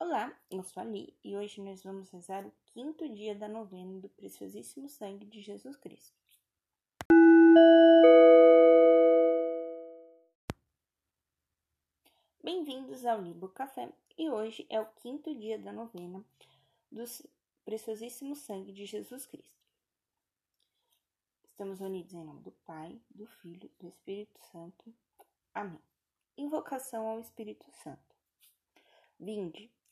Olá, eu sou a Li e hoje nós vamos rezar o quinto dia da novena do preciosíssimo sangue de Jesus Cristo. Bem-vindos ao Libo Café e hoje é o quinto dia da novena do preciosíssimo sangue de Jesus Cristo. Estamos unidos em nome do Pai, do Filho do Espírito Santo. Amém. Invocação ao Espírito Santo. Vinde,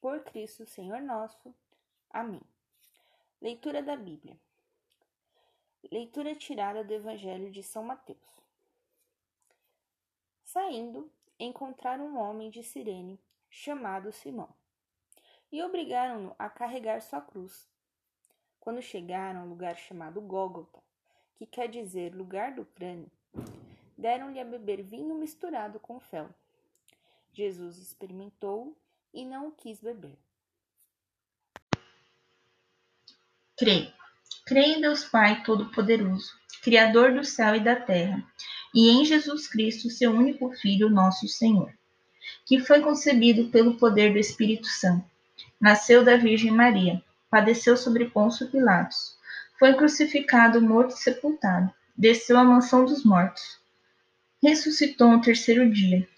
por Cristo, Senhor nosso. Amém. Leitura da Bíblia. Leitura tirada do Evangelho de São Mateus. Saindo, encontraram um homem de Cirene, chamado Simão, e obrigaram-no a carregar sua cruz. Quando chegaram ao lugar chamado Gólgota, que quer dizer lugar do crânio, deram-lhe a beber vinho misturado com fel. Jesus experimentou e não quis beber. Creio. Creio em Deus Pai Todo-Poderoso, Criador do céu e da terra, e em Jesus Cristo, seu único Filho, nosso Senhor, que foi concebido pelo poder do Espírito Santo. Nasceu da Virgem Maria, padeceu sobre Pôncio Pilatos, foi crucificado, morto e sepultado, desceu à mansão dos mortos, ressuscitou no terceiro dia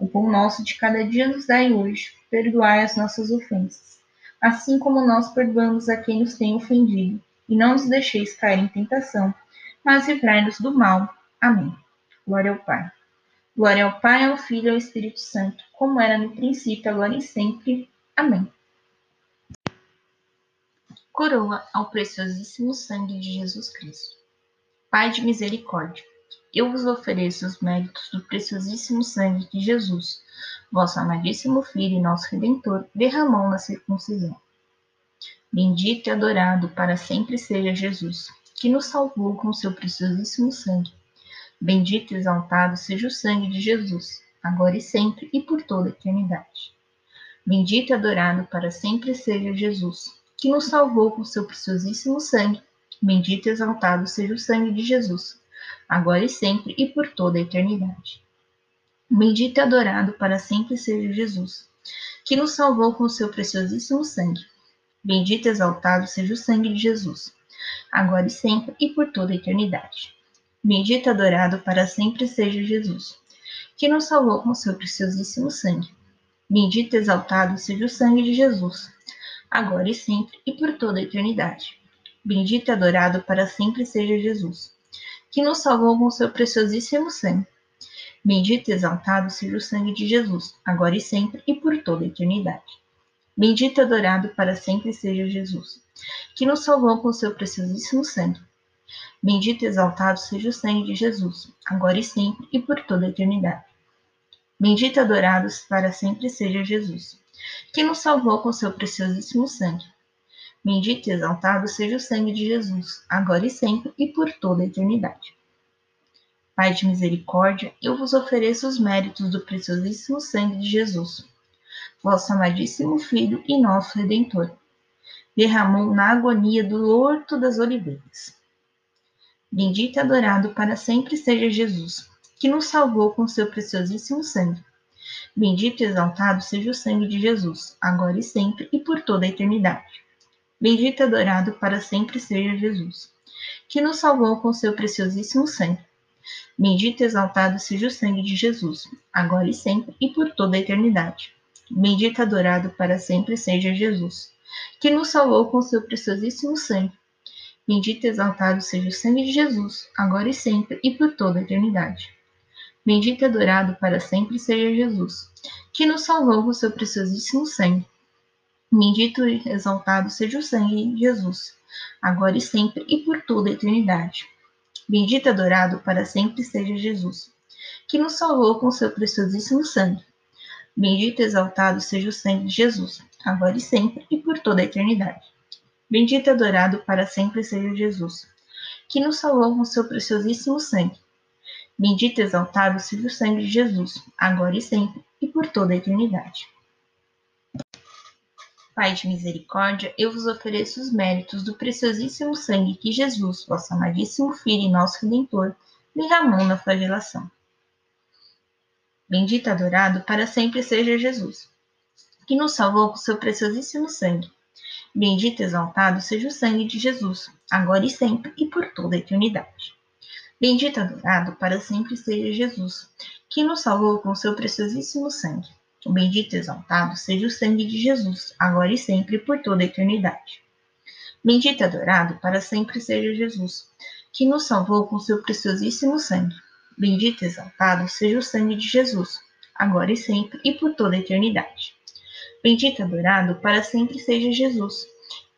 O pão nosso de cada dia nos dai hoje, perdoai as nossas ofensas, assim como nós perdoamos a quem nos tem ofendido, e não nos deixeis cair em tentação, mas livrai-nos do mal. Amém. Glória ao Pai. Glória ao Pai, ao Filho e ao Espírito Santo, como era no princípio, agora e sempre. Amém. Coroa ao preciosíssimo sangue de Jesus Cristo. Pai de misericórdia eu vos ofereço os méritos do preciosíssimo sangue que Jesus, vosso amadíssimo Filho e nosso Redentor, derramou na circuncisão. Bendito e adorado para sempre seja Jesus, que nos salvou com seu preciosíssimo sangue. Bendito e exaltado seja o sangue de Jesus, agora e sempre e por toda a eternidade. Bendito e adorado para sempre seja Jesus, que nos salvou com seu preciosíssimo sangue. Bendito e exaltado seja o sangue de Jesus, agora e sempre e por toda a eternidade. Bendito e adorado para sempre seja Jesus, que nos salvou com seu preciosíssimo sangue. Bendito e exaltado seja o sangue de Jesus, agora e sempre e por toda a eternidade. Bendito e adorado para sempre seja Jesus, que nos salvou com seu preciosíssimo sangue. Bendito e exaltado seja o sangue de Jesus, agora e sempre e por toda a eternidade. Bendito e adorado para sempre seja Jesus, que nos salvou com seu preciosíssimo sangue. Bendito e exaltado seja o sangue de Jesus, agora e sempre e por toda a eternidade. Bendito e adorado para sempre seja Jesus, que nos salvou com seu preciosíssimo sangue. Bendito e exaltado seja o sangue de Jesus, agora e sempre e por toda a eternidade. Bendito e adorado para sempre seja Jesus, que nos salvou com seu preciosíssimo sangue. Bendito e exaltado seja o sangue de Jesus, agora e sempre e por toda a eternidade. Pai de misericórdia, eu vos ofereço os méritos do preciosíssimo sangue de Jesus, vosso amadíssimo Filho e nosso Redentor. Derramou na agonia do horto das oliveiras. Bendito e adorado para sempre seja Jesus, que nos salvou com seu preciosíssimo sangue. Bendito e exaltado seja o sangue de Jesus, agora e sempre e por toda a eternidade. Bendito e adorado para sempre seja Jesus, que nos salvou com seu preciosíssimo sangue. Bendito e exaltado seja o sangue de Jesus, agora e sempre e por toda a eternidade. Bendito e adorado para sempre seja Jesus, que nos salvou com seu preciosíssimo sangue. Bendito e exaltado seja o sangue de Jesus, agora e sempre e por toda a eternidade. Bendito e adorado para sempre seja Jesus, que nos salvou com seu preciosíssimo sangue. Bendito e exaltado seja o sangue de Jesus, agora e sempre e por toda a eternidade. Bendito e adorado para sempre seja Jesus, que nos salvou com seu preciosíssimo sangue. Bendito e exaltado seja o sangue de Jesus, agora e sempre e por toda a eternidade. Bendito e adorado para sempre seja Jesus, que nos salvou com seu preciosíssimo sangue. Bendito e exaltado seja o sangue de Jesus, agora e sempre e por toda a eternidade. Pai de misericórdia, eu vos ofereço os méritos do preciosíssimo sangue que Jesus, vosso amadíssimo Filho e nosso Redentor, derramou na flagelação. Bendito adorado para sempre seja Jesus, que nos salvou com seu preciosíssimo sangue. Bendito exaltado seja o sangue de Jesus, agora e sempre e por toda a eternidade. Bendito adorado para sempre seja Jesus, que nos salvou com seu preciosíssimo sangue. Bendito e exaltado seja o sangue de Jesus, agora e sempre por toda a eternidade. Bendito e adorado para sempre seja Jesus, que nos salvou com seu preciosíssimo sangue. Bendito e exaltado seja o sangue de Jesus, agora e sempre e por toda a eternidade. Bendito e adorado para sempre seja Jesus,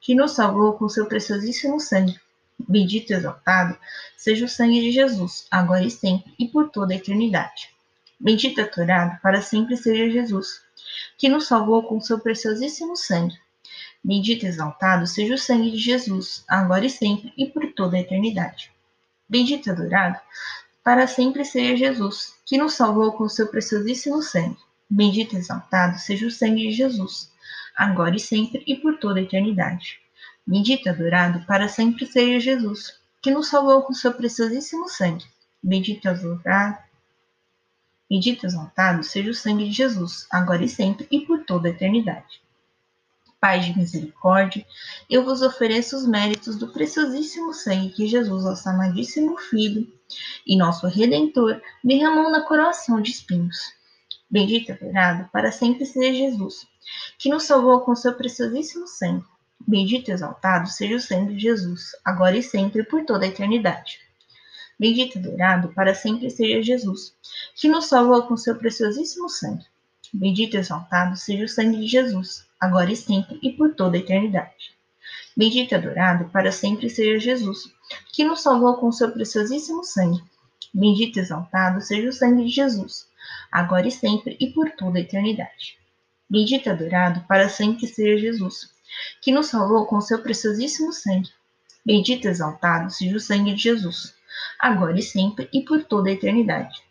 que nos salvou com seu preciosíssimo sangue. Bendito e exaltado seja o sangue de Jesus, agora e sempre e por toda a eternidade. Bendito adorado para sempre seja Jesus, que nos salvou com seu preciosíssimo sangue. Bendito exaltado seja o sangue de Jesus, agora e sempre e por toda a eternidade. Bendito adorado para sempre seja Jesus, que nos salvou com seu preciosíssimo sangue. Bendito exaltado seja o sangue de Jesus, agora e sempre e por toda a eternidade. Bendito adorado para sempre seja Jesus, que nos salvou com seu preciosíssimo sangue. Bendito adorado, bendito e exaltado seja o sangue de Jesus, agora e sempre e por toda a eternidade. Pai de misericórdia, eu vos ofereço os méritos do preciosíssimo sangue que Jesus, nosso amadíssimo Filho e nosso Redentor, derramou na coroação de espinhos. Bendito e adorado para sempre seja Jesus, que nos salvou com seu preciosíssimo sangue. Bendito e exaltado seja o sangue de Jesus, agora e sempre por toda a eternidade. Bendito e adorado para sempre seja Jesus, que nos salvou com seu preciosíssimo sangue. Bendito e exaltado seja o sangue de Jesus, agora e sempre e por toda a eternidade. Bendito e adorado para sempre seja Jesus, que nos salvou com seu preciosíssimo sangue. Bendito e exaltado seja o sangue de Jesus, agora e sempre e por toda a eternidade. Bendito e adorado para sempre seja Jesus, que nos salvou com seu preciosíssimo sangue. Bendito e exaltado seja o sangue de Jesus, agora e sempre e por toda a eternidade.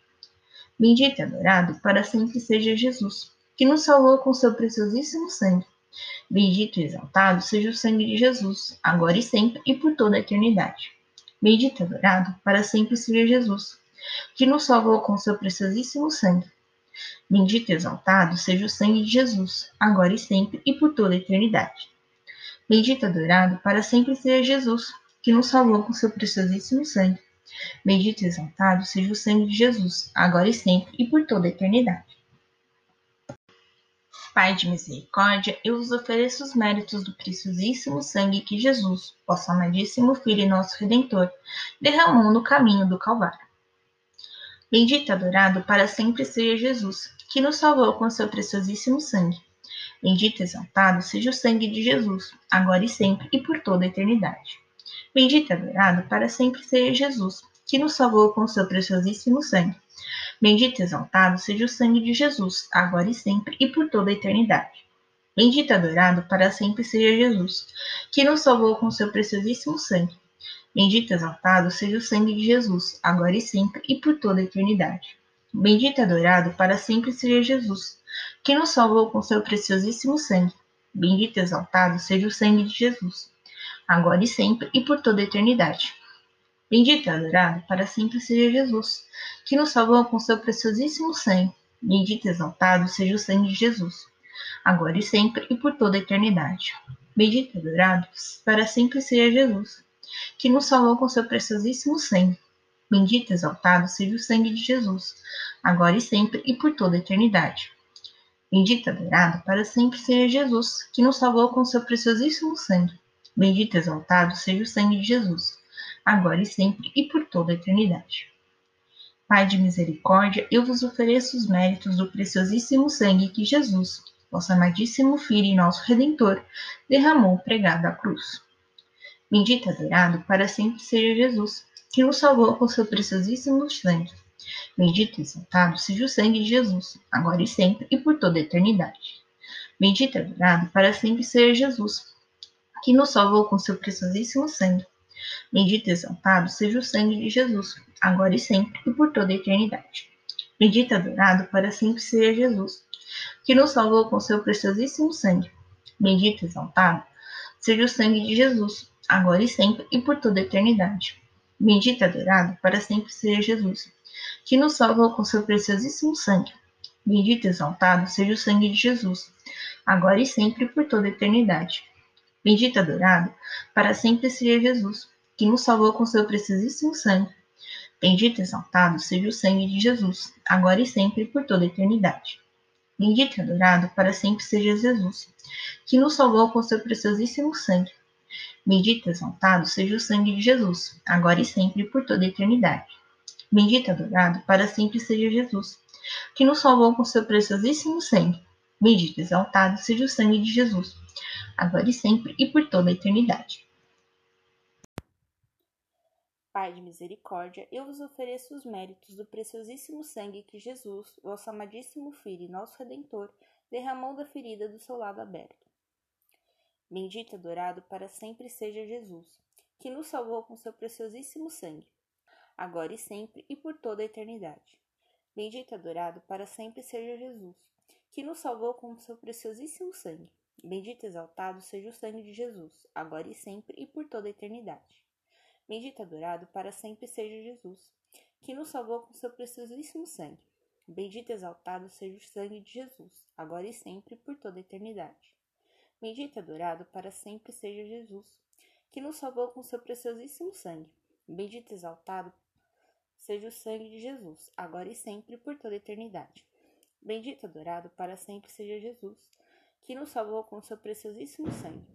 Bendito e adorado para sempre seja Jesus, que nos salvou com seu preciosíssimo sangue. Bendito e exaltado seja o sangue de Jesus, agora e sempre e por toda a eternidade. Bendito e adorado para sempre seja Jesus, que nos salvou com seu preciosíssimo sangue. Bendito e exaltado seja o sangue de Jesus, agora e sempre e por toda a eternidade. Bendito e adorado para sempre seja Jesus, que nos salvou com seu preciosíssimo sangue. Bendito e exaltado seja o sangue de Jesus, agora e sempre e por toda a eternidade. Pai de misericórdia, eu vos ofereço os méritos do preciosíssimo sangue que Jesus, vosso amadíssimo Filho e nosso Redentor, derramou no caminho do Calvário. Bendito e adorado para sempre seja Jesus, que nos salvou com seu preciosíssimo sangue. Bendito e exaltado seja o sangue de Jesus, agora e sempre e por toda a eternidade. Bendito e adorado para sempre seja Jesus, que nos salvou com seu preciosíssimo sangue. Bendito e exaltado seja o sangue de Jesus, agora e sempre e por toda a eternidade. Bendito e adorado para sempre seja Jesus, que nos salvou com seu preciosíssimo sangue. Bendito e exaltado seja o sangue de Jesus, agora e sempre e por toda a eternidade. Bendito e adorado para sempre seja Jesus, que nos salvou com seu preciosíssimo sangue. Bendito e exaltado seja o sangue de Jesus, agora e sempre e por toda a eternidade. Bendito e adorado para sempre seja Jesus, que nos salvou com seu preciosíssimo sangue. Bendito e exaltado seja o sangue de Jesus, agora e sempre e por toda a eternidade. Bendito e adorado para sempre seja Jesus, que nos salvou com seu preciosíssimo sangue. Bendito e exaltado seja o sangue de Jesus, agora e sempre e por toda a eternidade. Bendito e adorado para sempre seja Jesus, que nos salvou com seu preciosíssimo sangue. Bendito e exaltado seja o sangue de Jesus, agora e sempre e por toda a eternidade. Pai de misericórdia, eu vos ofereço os méritos do preciosíssimo sangue que Jesus, vosso amadíssimo Filho e nosso Redentor, derramou pregado à cruz. Bendito e adorado para sempre seja Jesus, que nos salvou com seu preciosíssimo sangue. Bendito e exaltado seja o sangue de Jesus, agora e sempre e por toda a eternidade. Bendito e adorado para sempre seja Jesus, que nos salvou com seu preciosíssimo sangue. Bendito e exaltado seja o sangue de Jesus, agora e sempre e por toda a eternidade. Bendito e adorado para sempre seja Jesus, que nos salvou com seu preciosíssimo sangue. Bendito e exaltado seja o sangue de Jesus, agora e sempre e por toda a eternidade. Bendito e adorado para sempre seja Jesus, que nos salvou com seu preciosíssimo sangue. Bendito e exaltado seja o sangue de Jesus, agora e sempre por toda a eternidade. Bendito e adorado para sempre seja Jesus, que nos salvou com seu preciosíssimo sangue. Bendito e exaltado seja o sangue de Jesus, agora e sempre por toda a eternidade. Bendito e adorado para sempre seja Jesus, que nos salvou com seu preciosíssimo sangue. Bendito e exaltado seja o sangue de Jesus, agora e sempre por toda a eternidade. Bendito e adorado para sempre seja Jesus, que nos salvou com seu preciosíssimo sangue. Bendito e exaltado seja o sangue de Jesus, agora e sempre e por toda a eternidade. Pai de misericórdia, eu vos ofereço os méritos do preciosíssimo sangue que Jesus, vosso amadíssimo Filho e nosso Redentor, derramou da ferida do seu lado aberto. Bendito e adorado para sempre seja Jesus, que nos salvou com seu preciosíssimo sangue agora e sempre e por toda a eternidade. Bendito e adorado para sempre seja Jesus, que nos salvou com seu preciosíssimo sangue. Bendito e exaltado seja o sangue de Jesus, agora e sempre e por toda a eternidade. Bendito e adorado para sempre seja Jesus, que nos salvou com seu preciosíssimo sangue. Bendito e exaltado seja o sangue de Jesus, agora e sempre e por toda a eternidade. Bendito e adorado para sempre seja Jesus, que nos salvou com seu preciosíssimo sangue. Bendito e exaltado seja o sangue de Jesus, agora e sempre, por toda a eternidade. Bendito e adorado para sempre seja Jesus, que nos salvou com seu preciosíssimo sangue.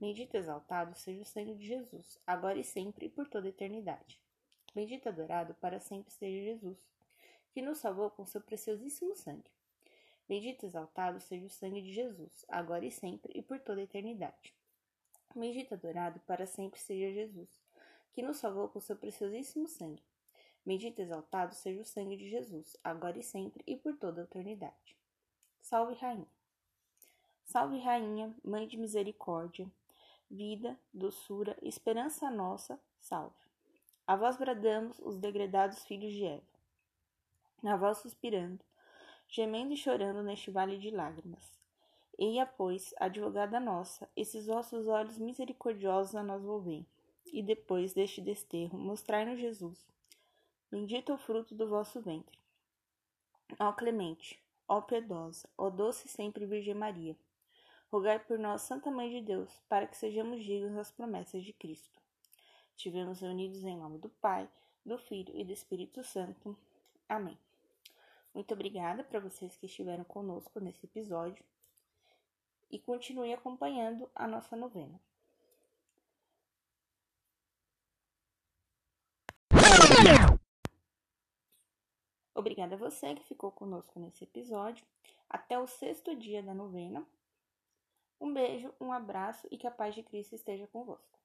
Bendito exaltado seja o sangue de Jesus, agora e sempre, e por toda a eternidade. Bendito adorado para sempre seja Jesus, que nos salvou com seu preciosíssimo sangue. Bendito exaltado seja o sangue de Jesus, agora e sempre, e por toda a eternidade. Bendito adorado para sempre seja Jesus, que nos salvou com seu preciosíssimo sangue. Bendito exaltado seja o sangue de Jesus, agora e sempre e por toda a eternidade. Salve, Rainha. Salve, Rainha, Mãe de misericórdia, vida, doçura, esperança nossa, salve. A vós bradamos os degredados filhos de Eva. A vós suspirando, gemendo e chorando neste vale de lágrimas. Eia, pois, advogada nossa, esses vossos olhos misericordiosos a nós volvem, e depois deste desterro, mostrai-nos Jesus Bendito é o fruto do vosso ventre. Ó clemente, ó piedosa, ó doce sempre Virgem Maria, rogai por nós, Santa Mãe de Deus, para que sejamos dignos das promessas de Cristo. Tivemos reunidos em nome do Pai, do Filho e do Espírito Santo. Amém. Muito obrigada para vocês que estiveram conosco nesse episódio e continue acompanhando a nossa novena. Obrigada a você que ficou conosco nesse episódio. Até o sexto dia da novena. Um beijo, um abraço e que a paz de Cristo esteja convosco.